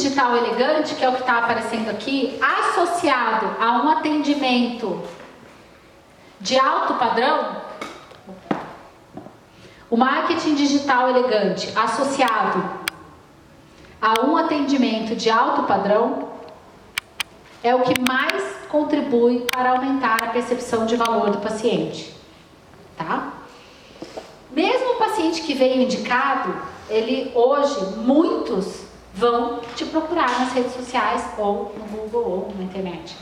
digital elegante, que é o que está aparecendo aqui, associado a um atendimento de alto padrão, o marketing digital elegante associado a um atendimento de alto padrão é o que mais contribui para aumentar a percepção de valor do paciente, tá? Mesmo o paciente que veio indicado, ele hoje muitos vão te procurar nas redes sociais ou no Google ou na internet.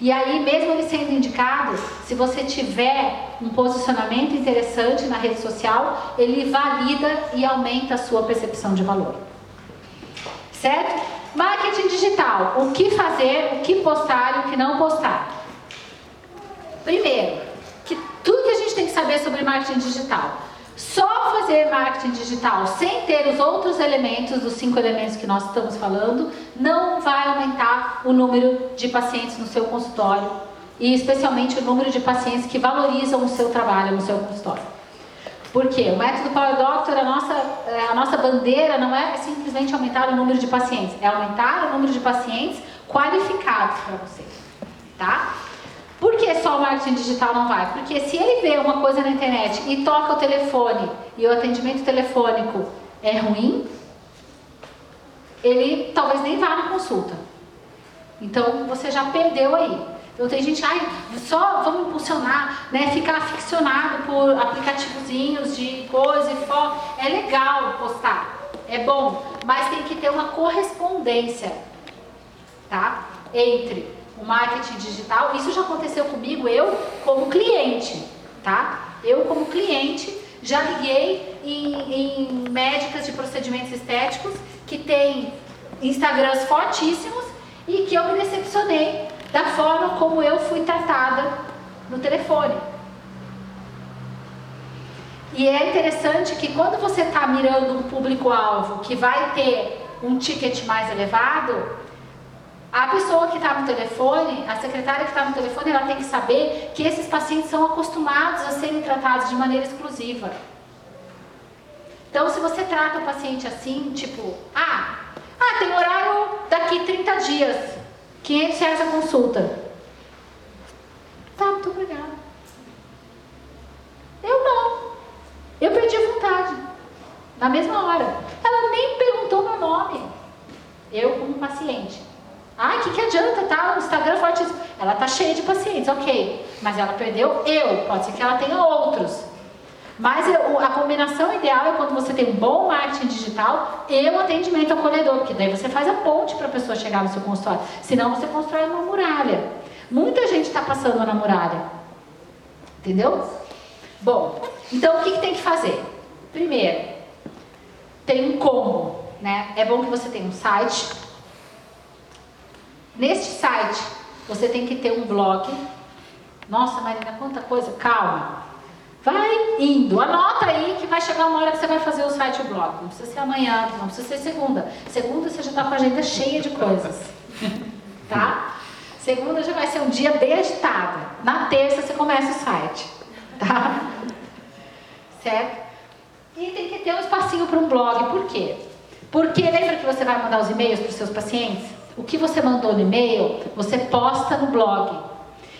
E aí, mesmo ele sendo indicado, se você tiver um posicionamento interessante na rede social, ele valida e aumenta a sua percepção de valor. Certo? Marketing digital. O que fazer, o que postar e o que não postar. Primeiro, que tudo que a gente tem que saber sobre marketing digital. Só fazer marketing digital sem ter os outros elementos, dos cinco elementos que nós estamos falando, não vai aumentar o número de pacientes no seu consultório e especialmente o número de pacientes que valorizam o seu trabalho no seu consultório. Por quê? O método Power Doctor, a nossa, é, a nossa bandeira não é simplesmente aumentar o número de pacientes, é aumentar o número de pacientes qualificados para você, o marketing digital não vai? Porque se ele vê uma coisa na internet e toca o telefone e o atendimento telefônico é ruim, ele talvez nem vá na consulta. Então você já perdeu aí. Então tem gente, ai, só vamos impulsionar, né? Ficar aficionado por aplicativozinhos de coisa e foto. É legal postar, é bom, mas tem que ter uma correspondência, tá? Entre o marketing digital, isso já aconteceu comigo, eu como cliente, tá? Eu como cliente já liguei em, em médicas de procedimentos estéticos que tem Instagrams fortíssimos e que eu me decepcionei da forma como eu fui tratada no telefone. E é interessante que quando você está mirando um público-alvo que vai ter um ticket mais elevado, a pessoa que está no telefone, a secretária que está no telefone, ela tem que saber que esses pacientes são acostumados a serem tratados de maneira exclusiva. Então, se você trata o paciente assim, tipo, ah, ah tem horário daqui 30 dias, 500 reais a consulta. Tá, muito obrigada. Eu não. Eu perdi a vontade. Na mesma hora. Ela nem perguntou meu nome. Eu, como paciente. Ah, o que, que adianta, tá? O Instagram forte. Ela tá cheia de pacientes, ok. Mas ela perdeu eu. Pode ser que ela tenha outros. Mas a combinação ideal é quando você tem um bom marketing digital e um atendimento acolhedor, porque daí você faz a ponte para a pessoa chegar no seu consultório. Senão você constrói uma muralha. Muita gente está passando na muralha. Entendeu? Bom, então o que, que tem que fazer? Primeiro, tem um como. Né? É bom que você tenha um site Neste site, você tem que ter um blog. Nossa, Marina, quanta coisa. Calma. Vai indo. Anota aí que vai chegar uma hora que você vai fazer o site e o blog. Não precisa ser amanhã, não precisa ser segunda. Segunda você já está com a agenda cheia de coisas. tá? Segunda já vai ser um dia bem agitado. Na terça você começa o site. Tá? Certo? E tem que ter um espacinho para um blog. Por quê? Porque lembra que você vai mandar os e-mails para os seus pacientes? O que você mandou no e-mail, você posta no blog.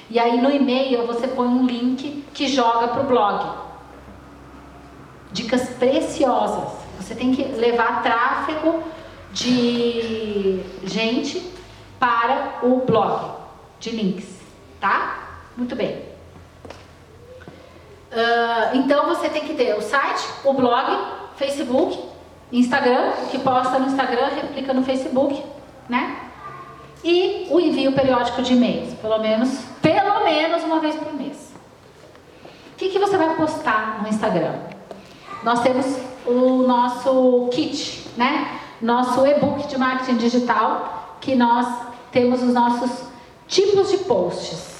E aí no e-mail você põe um link que joga para o blog. Dicas preciosas. Você tem que levar tráfego de gente para o blog de links, tá? Muito bem. Uh, então você tem que ter o site, o blog, Facebook, Instagram, que posta no Instagram, replica no Facebook, né? E o envio periódico de e-mails, pelo menos, pelo menos uma vez por mês. O que, que você vai postar no Instagram? Nós temos o nosso kit, né? Nosso e-book de marketing digital, que nós temos os nossos tipos de posts.